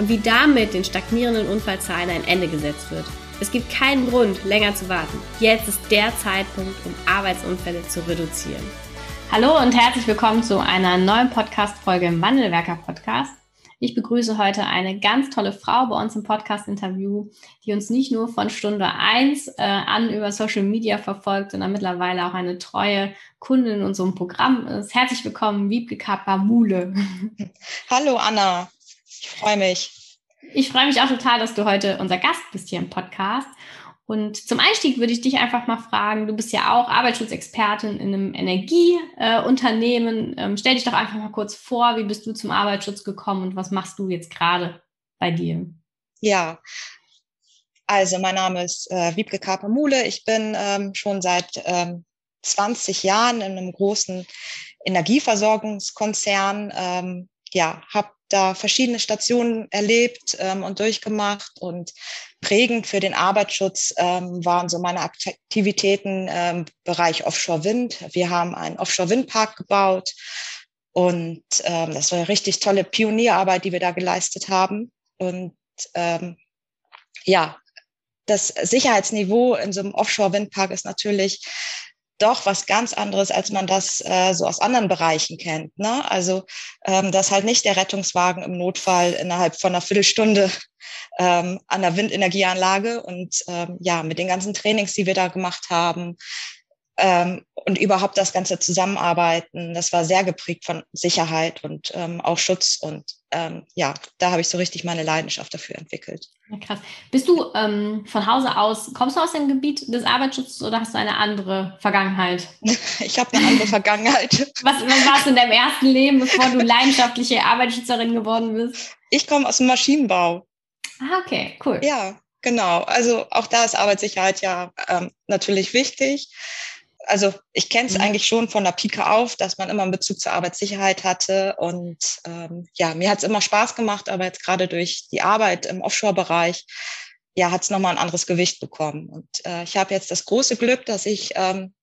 und wie damit den stagnierenden Unfallzahlen ein Ende gesetzt wird. Es gibt keinen Grund, länger zu warten. Jetzt ist der Zeitpunkt, um Arbeitsunfälle zu reduzieren. Hallo und herzlich willkommen zu einer neuen Podcast-Folge im Wandelwerker Podcast. Ich begrüße heute eine ganz tolle Frau bei uns im Podcast-Interview, die uns nicht nur von Stunde 1 äh, an über Social Media verfolgt, sondern mittlerweile auch eine treue Kundin in unserem Programm ist. Herzlich willkommen, Wiebke Kappa-Mule. Hallo Anna. Ich freue mich. Ich freue mich auch total, dass du heute unser Gast bist hier im Podcast. Und zum Einstieg würde ich dich einfach mal fragen, du bist ja auch Arbeitsschutzexpertin in einem Energieunternehmen. Äh, ähm, stell dich doch einfach mal kurz vor, wie bist du zum Arbeitsschutz gekommen und was machst du jetzt gerade bei dir? Ja, also mein Name ist äh, Wiebke Kapermule. Ich bin ähm, schon seit ähm, 20 Jahren in einem großen Energieversorgungskonzern. Ähm, ja, habe da verschiedene Stationen erlebt ähm, und durchgemacht und prägend für den Arbeitsschutz ähm, waren so meine Aktivitäten im ähm, Bereich Offshore-Wind. Wir haben einen Offshore-Windpark gebaut und ähm, das war eine richtig tolle Pionierarbeit, die wir da geleistet haben. Und ähm, ja, das Sicherheitsniveau in so einem Offshore-Windpark ist natürlich doch was ganz anderes, als man das äh, so aus anderen Bereichen kennt. Ne? Also ähm, dass halt nicht der Rettungswagen im Notfall innerhalb von einer Viertelstunde ähm, an der Windenergieanlage und ähm, ja, mit den ganzen Trainings, die wir da gemacht haben, ähm, und überhaupt das ganze Zusammenarbeiten, das war sehr geprägt von Sicherheit und ähm, auch Schutz. Und ähm, ja, da habe ich so richtig meine Leidenschaft dafür entwickelt. Ja, krass. Bist du ähm, von Hause aus, kommst du aus dem Gebiet des Arbeitsschutzes oder hast du eine andere Vergangenheit? ich habe eine andere Vergangenheit. Was, was warst du in deinem ersten Leben, bevor du leidenschaftliche Arbeitsschützerin geworden bist? Ich komme aus dem Maschinenbau. Ah, okay, cool. Ja, genau. Also auch da ist Arbeitssicherheit ja ähm, natürlich wichtig also ich kenne es mhm. eigentlich schon von der Pike auf, dass man immer einen Bezug zur Arbeitssicherheit hatte. Und ähm, ja, mir hat es immer Spaß gemacht, aber jetzt gerade durch die Arbeit im Offshore-Bereich, ja, hat es nochmal ein anderes Gewicht bekommen. Und äh, ich habe jetzt das große Glück, dass ich ähm,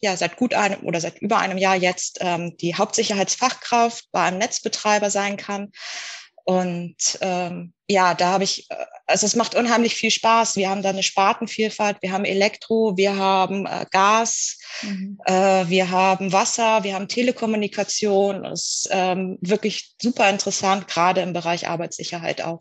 ja seit gut einem oder seit über einem Jahr jetzt ähm, die Hauptsicherheitsfachkraft bei einem Netzbetreiber sein kann. Und ähm, ja, da habe ich, äh, also es macht unheimlich viel Spaß. Wir haben da eine Spartenvielfalt, wir haben Elektro, wir haben äh, Gas, mhm. äh, wir haben Wasser, wir haben Telekommunikation. Das ist ähm, wirklich super interessant, gerade im Bereich Arbeitssicherheit auch.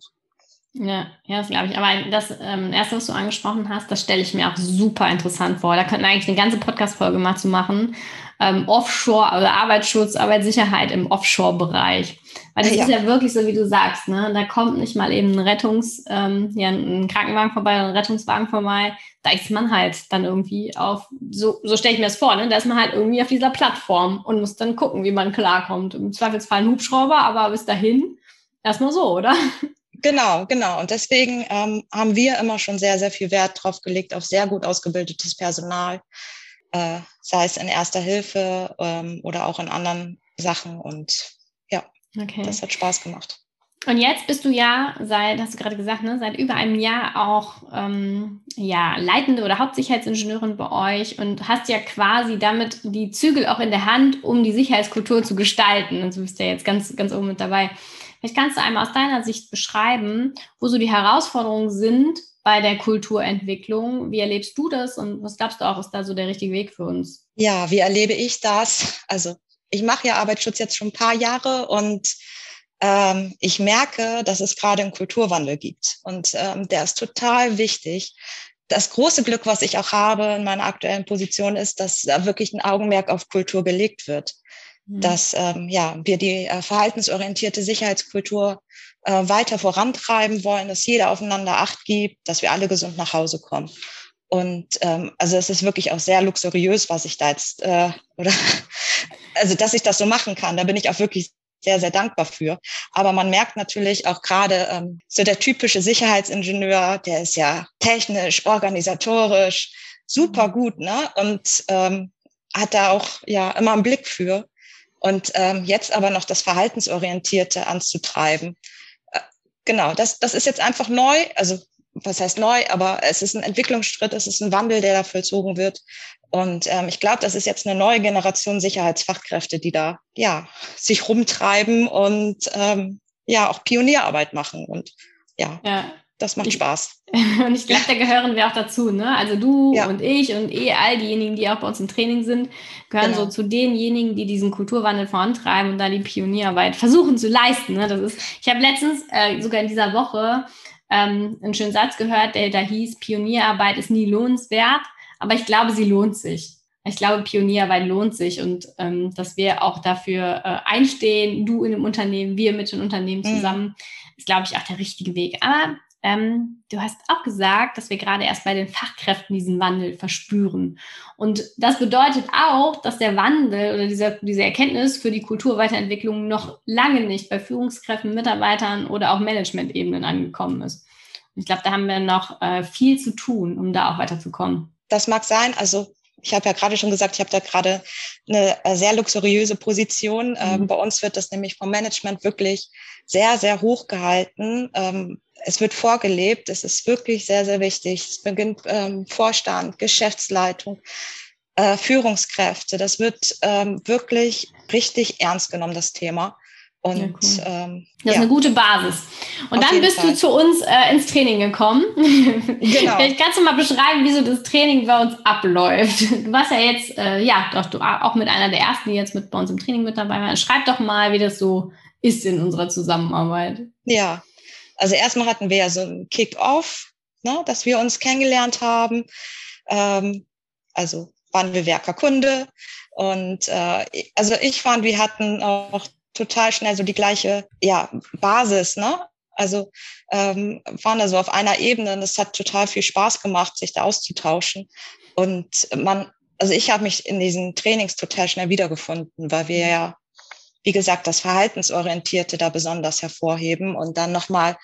Ja, ja, das glaube ich. Aber das ähm, erste, was du angesprochen hast, das stelle ich mir auch super interessant vor. Da könnten wir eigentlich eine ganze Podcast-Folge mal zu machen ähm, Offshore, also Arbeitsschutz, Arbeitssicherheit im Offshore-Bereich. Weil das ja. ist ja wirklich so, wie du sagst, ne? Da kommt nicht mal eben ein Rettungs, ähm, ja, ein Krankenwagen vorbei, ein Rettungswagen vorbei. Da ist man halt dann irgendwie auf, so, so stelle ich mir das vor, ne? Da ist man halt irgendwie auf dieser Plattform und muss dann gucken, wie man klarkommt. Im Zweifelsfall ein Hubschrauber, aber bis dahin erstmal so, oder? Genau, genau. Und deswegen ähm, haben wir immer schon sehr, sehr viel Wert drauf gelegt, auf sehr gut ausgebildetes Personal, äh, sei es in erster Hilfe ähm, oder auch in anderen Sachen. Und ja, okay. das hat Spaß gemacht. Und jetzt bist du ja seit, hast du gerade gesagt, ne, seit über einem Jahr auch ähm, ja, leitende oder Hauptsicherheitsingenieurin bei euch und hast ja quasi damit die Zügel auch in der Hand, um die Sicherheitskultur zu gestalten. Und du bist ja jetzt ganz, ganz oben mit dabei. Vielleicht kannst du einmal aus deiner Sicht beschreiben, wo so die Herausforderungen sind, bei der Kulturentwicklung. Wie erlebst du das und was glaubst du auch, ist da so der richtige Weg für uns? Ja, wie erlebe ich das? Also ich mache ja Arbeitsschutz jetzt schon ein paar Jahre und ähm, ich merke, dass es gerade einen Kulturwandel gibt und ähm, der ist total wichtig. Das große Glück, was ich auch habe in meiner aktuellen Position, ist, dass da wirklich ein Augenmerk auf Kultur gelegt wird. Mhm. Dass ähm, ja, wir die äh, verhaltensorientierte Sicherheitskultur äh, weiter vorantreiben wollen, dass jeder aufeinander Acht gibt, dass wir alle gesund nach Hause kommen. Und ähm, also es ist wirklich auch sehr luxuriös, was ich da jetzt äh, oder also dass ich das so machen kann. Da bin ich auch wirklich sehr, sehr dankbar für. Aber man merkt natürlich auch gerade ähm, so der typische Sicherheitsingenieur, der ist ja technisch, organisatorisch super mhm. gut, ne? Und ähm, hat da auch ja immer einen Blick für. Und ähm, jetzt aber noch das Verhaltensorientierte anzutreiben. Genau, das, das ist jetzt einfach neu. Also was heißt neu, aber es ist ein Entwicklungsschritt, es ist ein Wandel, der da vollzogen wird. Und ähm, ich glaube, das ist jetzt eine neue Generation Sicherheitsfachkräfte, die da ja sich rumtreiben und ähm, ja auch Pionierarbeit machen. Und ja, ja. Das macht Spaß. Und ich glaube, da gehören wir auch dazu. Ne? Also du ja. und ich und eh all diejenigen, die auch bei uns im Training sind, gehören genau. so zu denjenigen, die diesen Kulturwandel vorantreiben und da die Pionierarbeit versuchen zu leisten. Ne? Das ist, ich habe letztens äh, sogar in dieser Woche ähm, einen schönen Satz gehört, der da hieß, Pionierarbeit ist nie lohnenswert, aber ich glaube, sie lohnt sich. Ich glaube, Pionierarbeit lohnt sich und ähm, dass wir auch dafür äh, einstehen, du in dem Unternehmen, wir mit den Unternehmen mhm. zusammen, mhm. ist, glaube ich, auch der richtige Weg. Aber ähm, du hast auch gesagt, dass wir gerade erst bei den Fachkräften diesen Wandel verspüren. Und das bedeutet auch, dass der Wandel oder diese, diese Erkenntnis für die Kulturweiterentwicklung noch lange nicht bei Führungskräften, Mitarbeitern oder auch Managementebenen angekommen ist. Und ich glaube, da haben wir noch äh, viel zu tun, um da auch weiterzukommen. Das mag sein. Also ich habe ja gerade schon gesagt, ich habe da gerade eine äh, sehr luxuriöse Position. Mhm. Ähm, bei uns wird das nämlich vom Management wirklich sehr, sehr hoch gehalten. Ähm, es wird vorgelebt. Es ist wirklich sehr, sehr wichtig. Es beginnt ähm, Vorstand, Geschäftsleitung, äh, Führungskräfte. Das wird ähm, wirklich richtig ernst genommen, das Thema. Und ja, cool. ähm, das ist ja. eine gute Basis. Und Auf dann bist Fall. du zu uns äh, ins Training gekommen. Genau. Vielleicht kannst du mal beschreiben, wie so das Training bei uns abläuft. Du warst ja jetzt, äh, ja, doch, du auch mit einer der ersten, die jetzt mit bei uns im Training mit dabei war. Schreib doch mal, wie das so ist in unserer Zusammenarbeit. Ja, also erstmal hatten wir ja so ein Kick-Off, ne, dass wir uns kennengelernt haben. Ähm, also waren wir Werkerkunde. Und äh, also ich fand, wir hatten auch total schnell so die gleiche ja, Basis, ne? Also ähm, waren da so auf einer Ebene und es hat total viel Spaß gemacht, sich da auszutauschen. Und man, also ich habe mich in diesen Trainings total schnell wiedergefunden, weil wir ja wie gesagt, das Verhaltensorientierte da besonders hervorheben und dann nochmal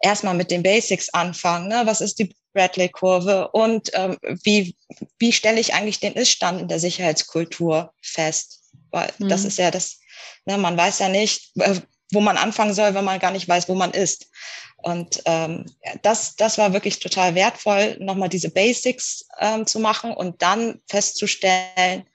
erstmal mit den Basics anfangen. Ne? Was ist die Bradley-Kurve und ähm, wie, wie stelle ich eigentlich den Iststand in der Sicherheitskultur fest? Weil mhm. das ist ja das, ne, man weiß ja nicht, wo man anfangen soll, wenn man gar nicht weiß, wo man ist. Und ähm, das, das war wirklich total wertvoll, nochmal diese Basics ähm, zu machen und dann festzustellen,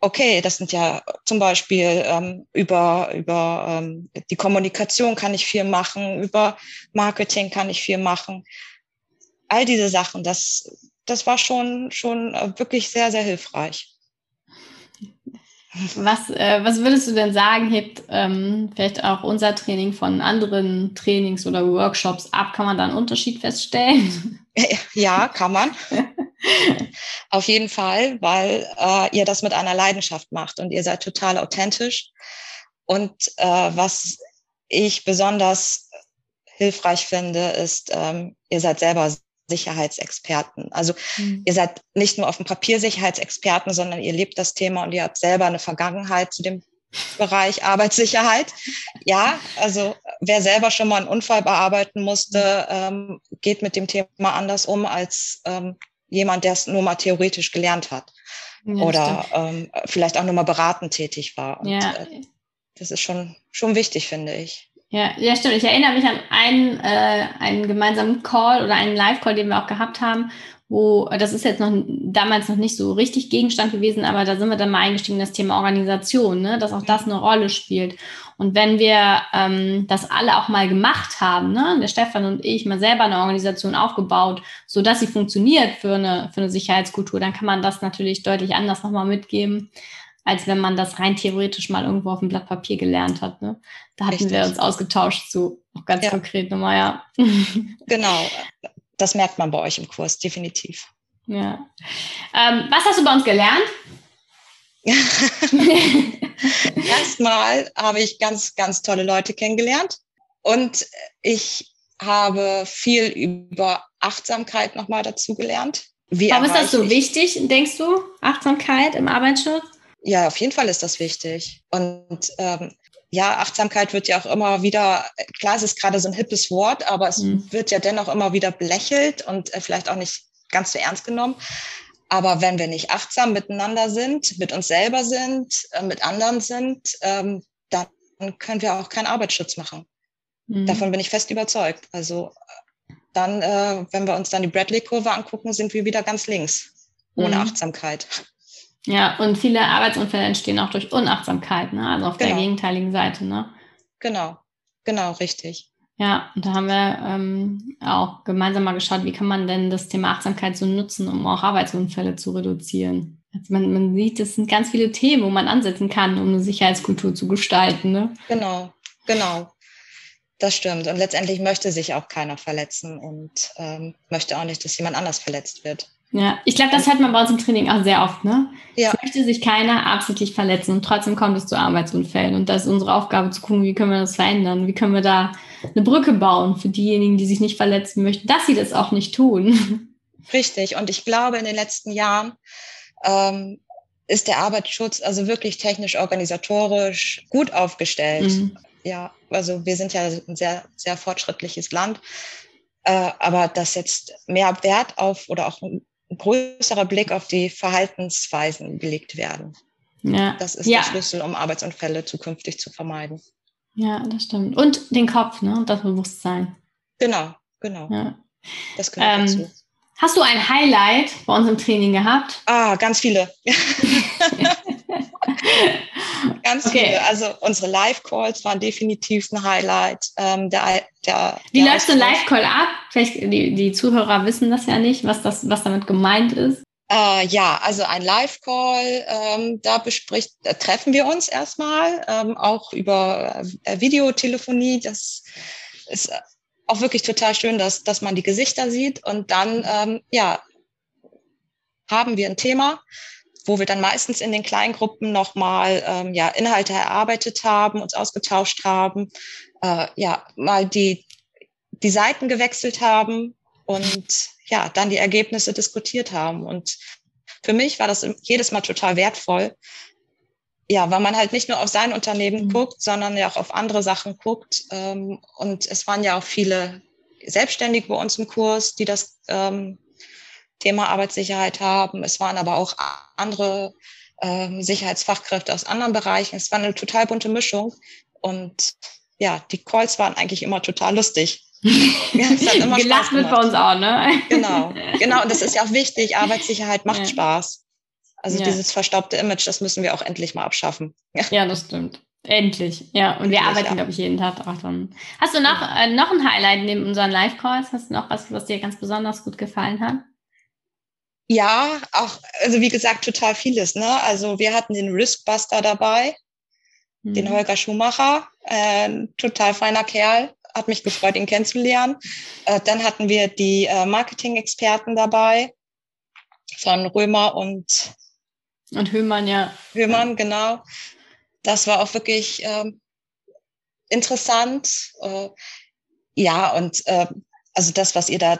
okay, das sind ja zum Beispiel ähm, über, über ähm, die Kommunikation kann ich viel machen, über Marketing kann ich viel machen. All diese Sachen, das, das war schon, schon äh, wirklich sehr, sehr hilfreich. Was, äh, was würdest du denn sagen, hebt ähm, vielleicht auch unser Training von anderen Trainings oder Workshops ab? Kann man da einen Unterschied feststellen? Ja, kann man. Auf jeden Fall, weil äh, ihr das mit einer Leidenschaft macht und ihr seid total authentisch. Und äh, was ich besonders hilfreich finde, ist, ähm, ihr seid selber Sicherheitsexperten. Also mhm. ihr seid nicht nur auf dem Papier Sicherheitsexperten, sondern ihr lebt das Thema und ihr habt selber eine Vergangenheit zu dem Bereich Arbeitssicherheit. Ja, also wer selber schon mal einen Unfall bearbeiten musste, ähm, geht mit dem Thema anders um als ähm, jemand, der es nur mal theoretisch gelernt hat ja, oder ähm, vielleicht auch nur mal beratend tätig war. Und, ja. Äh, das ist schon, schon wichtig, finde ich. Ja, ja, stimmt. Ich erinnere mich an einen, äh, einen gemeinsamen Call oder einen Live-Call, den wir auch gehabt haben, wo, das ist jetzt noch damals noch nicht so richtig Gegenstand gewesen, aber da sind wir dann mal eingestiegen, das Thema Organisation, ne? dass auch das eine Rolle spielt. Und wenn wir ähm, das alle auch mal gemacht haben, ne? der Stefan und ich mal selber eine Organisation aufgebaut, so dass sie funktioniert für eine, für eine Sicherheitskultur, dann kann man das natürlich deutlich anders nochmal mitgeben, als wenn man das rein theoretisch mal irgendwo auf dem Blatt Papier gelernt hat. Ne? Da hatten Richtig. wir uns ausgetauscht zu, auch ganz ja. konkret nochmal, ja. Genau das merkt man bei euch im Kurs, definitiv. Ja. Ähm, was hast du bei uns gelernt? Erstmal habe ich ganz, ganz tolle Leute kennengelernt und ich habe viel über Achtsamkeit nochmal dazu gelernt. Wie Warum ist das so wichtig, denkst du, Achtsamkeit im Arbeitsschutz? Ja, auf jeden Fall ist das wichtig. Und ähm, ja, Achtsamkeit wird ja auch immer wieder, klar, es ist gerade so ein hippes Wort, aber es mhm. wird ja dennoch immer wieder belächelt und äh, vielleicht auch nicht ganz so ernst genommen. Aber wenn wir nicht achtsam miteinander sind, mit uns selber sind, äh, mit anderen sind, ähm, dann können wir auch keinen Arbeitsschutz machen. Mhm. Davon bin ich fest überzeugt. Also dann, äh, wenn wir uns dann die Bradley-Kurve angucken, sind wir wieder ganz links, ohne mhm. Achtsamkeit. Ja, und viele Arbeitsunfälle entstehen auch durch Unachtsamkeit, ne? also auf genau. der gegenteiligen Seite. Ne? Genau, genau, richtig. Ja, und da haben wir ähm, auch gemeinsam mal geschaut, wie kann man denn das Thema Achtsamkeit so nutzen, um auch Arbeitsunfälle zu reduzieren. Also man, man sieht, es sind ganz viele Themen, wo man ansetzen kann, um eine Sicherheitskultur zu gestalten. Ne? Genau, genau. Das stimmt. Und letztendlich möchte sich auch keiner verletzen und ähm, möchte auch nicht, dass jemand anders verletzt wird. Ja, ich glaube, das hört man bei uns im Training auch sehr oft, ne? Ja. Es möchte sich keiner absichtlich verletzen und trotzdem kommt es zu Arbeitsunfällen. Und das ist unsere Aufgabe zu gucken, wie können wir das verändern? Wie können wir da eine Brücke bauen für diejenigen, die sich nicht verletzen möchten, dass sie das auch nicht tun. Richtig. Und ich glaube, in den letzten Jahren ähm, ist der Arbeitsschutz also wirklich technisch organisatorisch gut aufgestellt. Mhm. Ja, also wir sind ja ein sehr, sehr fortschrittliches Land. Äh, aber dass jetzt mehr Wert auf oder auch ein größerer Blick auf die Verhaltensweisen gelegt werden. Ja. Das ist ja. der Schlüssel, um Arbeitsunfälle zukünftig zu vermeiden. Ja, das stimmt. Und den Kopf, ne? Und das Bewusstsein. Genau, genau. Ja. Das gehört ähm, dazu. Hast du ein Highlight bei uns im Training gehabt? Ah, ganz viele. ganz okay. viele. Also unsere Live-Calls waren definitiv ein Highlight. Ähm, der, der, Wie läuft so ein Live-Call ab? Vielleicht die, die Zuhörer wissen das ja nicht, was, das, was damit gemeint ist. Äh, ja, also ein Live-Call, ähm, da bespricht, da treffen wir uns erstmal, ähm, auch über äh, Videotelefonie. Das ist auch wirklich total schön, dass, dass man die Gesichter sieht. Und dann, ähm, ja, haben wir ein Thema, wo wir dann meistens in den Kleingruppen nochmal ähm, ja, Inhalte erarbeitet haben, uns ausgetauscht haben, äh, ja, mal die, die Seiten gewechselt haben und ja, dann die Ergebnisse diskutiert haben. Und für mich war das jedes Mal total wertvoll. Ja, weil man halt nicht nur auf sein Unternehmen mhm. guckt, sondern ja auch auf andere Sachen guckt. Ähm, und es waren ja auch viele Selbstständige bei uns im Kurs, die das ähm, Thema Arbeitssicherheit haben. Es waren aber auch andere ähm, Sicherheitsfachkräfte aus anderen Bereichen. Es war eine total bunte Mischung. Und ja, die Calls waren eigentlich immer total lustig. Ja, Gelacht wird bei uns auch, ne? Genau, genau. Und das ist ja auch wichtig. Arbeitssicherheit macht ja. Spaß. Also ja. dieses verstaubte Image, das müssen wir auch endlich mal abschaffen. Ja, das stimmt. Endlich, ja. Und wir arbeiten, ja. glaube ich, jeden Tag daran. Hast du noch, äh, noch ein Highlight neben unseren Live-Calls? Hast du noch was, was dir ganz besonders gut gefallen hat? Ja, auch, also wie gesagt, total vieles. Ne? Also wir hatten den Riskbuster dabei, mhm. den Holger Schumacher, äh, total feiner Kerl, hat mich gefreut, ihn kennenzulernen. Äh, dann hatten wir die äh, Marketing-Experten dabei von Römer und und Höhmann, ja. Höhmann, genau. Das war auch wirklich ähm, interessant. Äh, ja, und äh, also das, was ihr da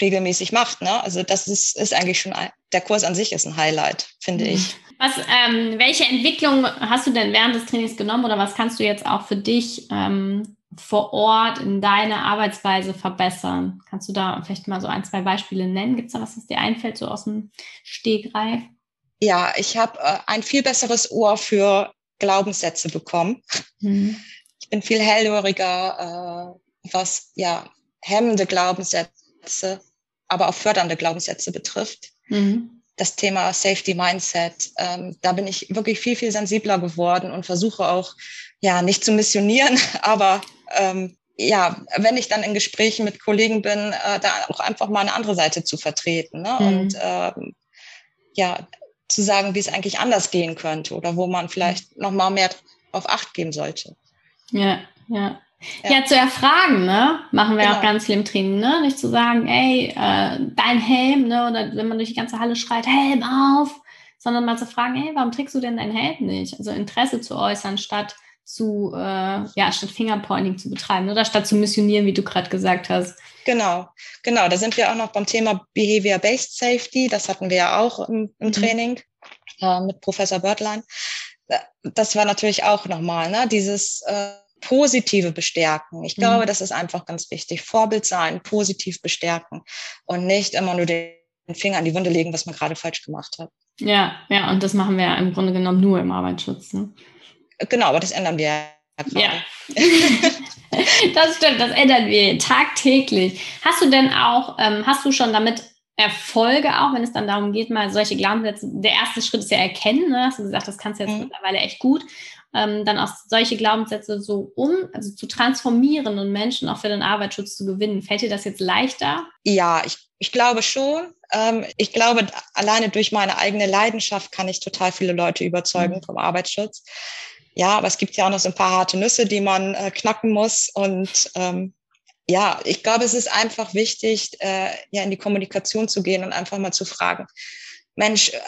regelmäßig macht. Ne? Also das ist, ist eigentlich schon, ein, der Kurs an sich ist ein Highlight, finde mhm. ich. Was, ähm, welche Entwicklung hast du denn während des Trainings genommen oder was kannst du jetzt auch für dich ähm, vor Ort in deiner Arbeitsweise verbessern? Kannst du da vielleicht mal so ein, zwei Beispiele nennen? Gibt es da was, was dir einfällt, so aus dem Stegreif? Ja, ich habe äh, ein viel besseres Ohr für Glaubenssätze bekommen. Mhm. Ich bin viel hellhöriger, äh, was ja hemmende Glaubenssätze aber auch fördernde Glaubenssätze betrifft. Mhm. Das Thema Safety Mindset, ähm, da bin ich wirklich viel, viel sensibler geworden und versuche auch, ja, nicht zu missionieren, aber ähm, ja, wenn ich dann in Gesprächen mit Kollegen bin, äh, da auch einfach mal eine andere Seite zu vertreten ne? Mhm. und ähm, ja, zu sagen, wie es eigentlich anders gehen könnte oder wo man vielleicht noch mal mehr auf Acht geben sollte. Ja, ja. Ja. ja, zu erfragen, ne? Machen wir genau. auch ganz viel im Training, ne? Nicht zu sagen, ey, äh, dein Helm, ne? Oder wenn man durch die ganze Halle schreit, Helm auf, sondern mal zu fragen, ey, warum trägst du denn dein Helm nicht? Also Interesse zu äußern, statt zu, äh, ja, statt Fingerpointing zu betreiben oder statt zu missionieren, wie du gerade gesagt hast. Genau, genau. Da sind wir auch noch beim Thema Behavior-Based Safety. Das hatten wir ja auch im, im mhm. Training. äh, mit Professor Börtlein. Äh, das war natürlich auch nochmal, ne, dieses äh, positive Bestärken. Ich glaube, mhm. das ist einfach ganz wichtig. Vorbild sein, positiv bestärken und nicht immer nur den Finger an die Wunde legen, was man gerade falsch gemacht hat. Ja, ja, und das machen wir ja im Grunde genommen nur im Arbeitsschutz. Ne? Genau, aber das ändern wir ja. das stimmt, das ändern wir tagtäglich. Hast du denn auch, ähm, hast du schon damit Erfolge auch, wenn es dann darum geht, mal solche Glaubenssätze, der erste Schritt ist ja erkennen, ne? hast du gesagt, das kannst du jetzt mhm. mittlerweile echt gut, ähm, dann auch solche Glaubenssätze so um, also zu transformieren und Menschen auch für den Arbeitsschutz zu gewinnen. Fällt dir das jetzt leichter? Ja, ich, ich glaube schon. Ähm, ich glaube, alleine durch meine eigene Leidenschaft kann ich total viele Leute überzeugen mhm. vom Arbeitsschutz. Ja, aber es gibt ja auch noch so ein paar harte Nüsse, die man äh, knacken muss. Und ähm, ja, ich glaube, es ist einfach wichtig, äh, ja, in die Kommunikation zu gehen und einfach mal zu fragen, Mensch, äh,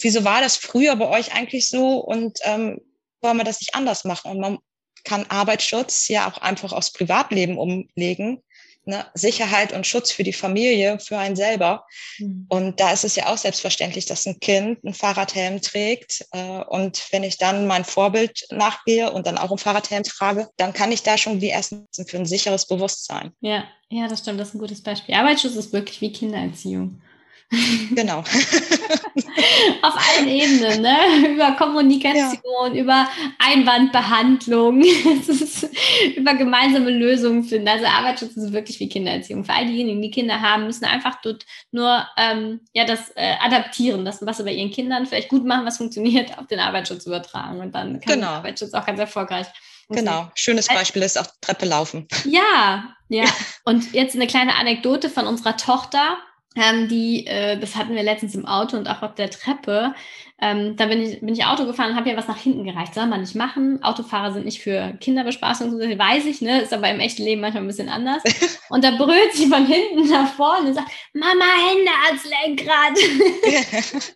wieso war das früher bei euch eigentlich so und ähm, wollen wir das nicht anders machen? Und man kann Arbeitsschutz ja auch einfach aufs Privatleben umlegen ne, Sicherheit und Schutz für die Familie, für einen selber. Mhm. Und da ist es ja auch selbstverständlich, dass ein Kind einen Fahrradhelm trägt. Äh, und wenn ich dann mein Vorbild nachgehe und dann auch einen Fahrradhelm trage, dann kann ich da schon die ersten für ein sicheres Bewusstsein. Ja, ja, das stimmt. Das ist ein gutes Beispiel. Arbeitsschutz ist wirklich wie Kindererziehung. Genau. Auf allen Ebenen, ne? Über Kommunikation, ja. über Einwandbehandlung, über gemeinsame Lösungen finden. Also Arbeitsschutz ist wirklich wie Kindererziehung. Für all diejenigen, die Kinder haben, müssen einfach dort nur ähm, ja, das äh, adaptieren, das, was sie bei ihren Kindern vielleicht gut machen, was funktioniert, auf den Arbeitsschutz übertragen. Und dann kann genau. der Arbeitsschutz auch ganz erfolgreich Genau, schönes Beispiel ist auch Treppe laufen. Ja, ja. Und jetzt eine kleine Anekdote von unserer Tochter ähm, die, äh, das hatten wir letztens im Auto und auch auf der Treppe. Ähm, da bin ich, bin ich Auto gefahren und habe ja was nach hinten gereicht. Soll man nicht machen. Autofahrer sind nicht für Kinderbespaßung, weiß ich, ne? Ist aber im echten Leben manchmal ein bisschen anders. Und da brüllt sie von hinten nach vorne und sagt, Mama, Hände ans Lenkrad.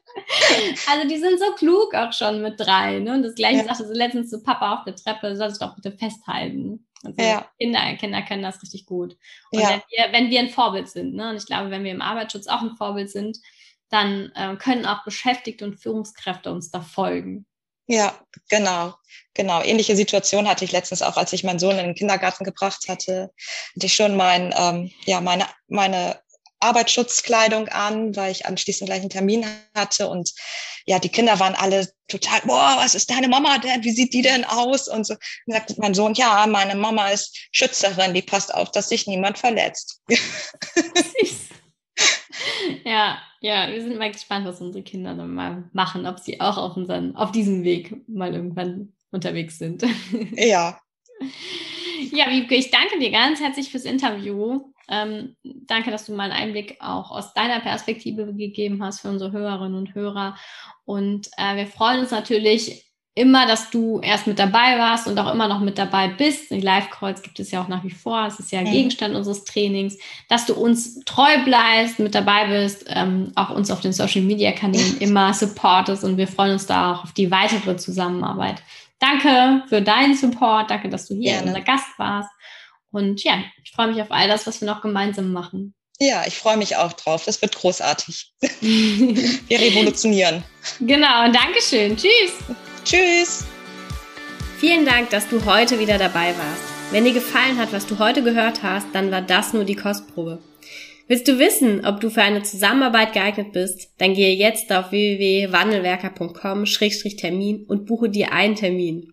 also die sind so klug auch schon mit drei. Ne? Und das gleiche ja. sagte sie letztens zu Papa auf der Treppe, soll sich doch bitte festhalten. Also ja. Kinder, Kinder können das richtig gut. Und ja. wenn, wir, wenn wir ein Vorbild sind, ne, und ich glaube, wenn wir im Arbeitsschutz auch ein Vorbild sind, dann äh, können auch Beschäftigte und Führungskräfte uns da folgen. Ja, genau, genau. Ähnliche Situation hatte ich letztens auch, als ich meinen Sohn in den Kindergarten gebracht hatte, hatte ich schon mein, ähm, ja, meine, meine Arbeitsschutzkleidung an, weil ich anschließend gleich einen Termin hatte und ja, die Kinder waren alle total, boah, was ist deine Mama denn? Wie sieht die denn aus? Und so und sagt mein Sohn, ja, meine Mama ist Schützerin, die passt auf, dass sich niemand verletzt. ja, ja, wir sind mal gespannt, was unsere Kinder dann mal machen, ob sie auch auf unseren, auf diesem Weg mal irgendwann unterwegs sind. Ja. Ja, Wiebke, ich danke dir ganz herzlich fürs Interview. Ähm, danke, dass du mal einen Einblick auch aus deiner Perspektive gegeben hast für unsere Hörerinnen und Hörer. Und äh, wir freuen uns natürlich immer, dass du erst mit dabei warst und auch immer noch mit dabei bist. Die Live-Calls gibt es ja auch nach wie vor. Es ist ja. Gegenstand unseres Trainings, dass du uns treu bleibst, mit dabei bist, ähm, auch uns auf den Social-Media-Kanälen immer supportest und wir freuen uns da auch auf die weitere Zusammenarbeit. Danke für deinen Support. Danke, dass du hier Gerne. unser Gast warst. Und ja, ich freue mich auf all das, was wir noch gemeinsam machen. Ja, ich freue mich auch drauf. Das wird großartig. wir revolutionieren. Genau, und Dankeschön. Tschüss. Tschüss. Vielen Dank, dass du heute wieder dabei warst. Wenn dir gefallen hat, was du heute gehört hast, dann war das nur die Kostprobe. Willst du wissen, ob du für eine Zusammenarbeit geeignet bist? Dann gehe jetzt auf www.wandelwerker.com-termin und buche dir einen Termin.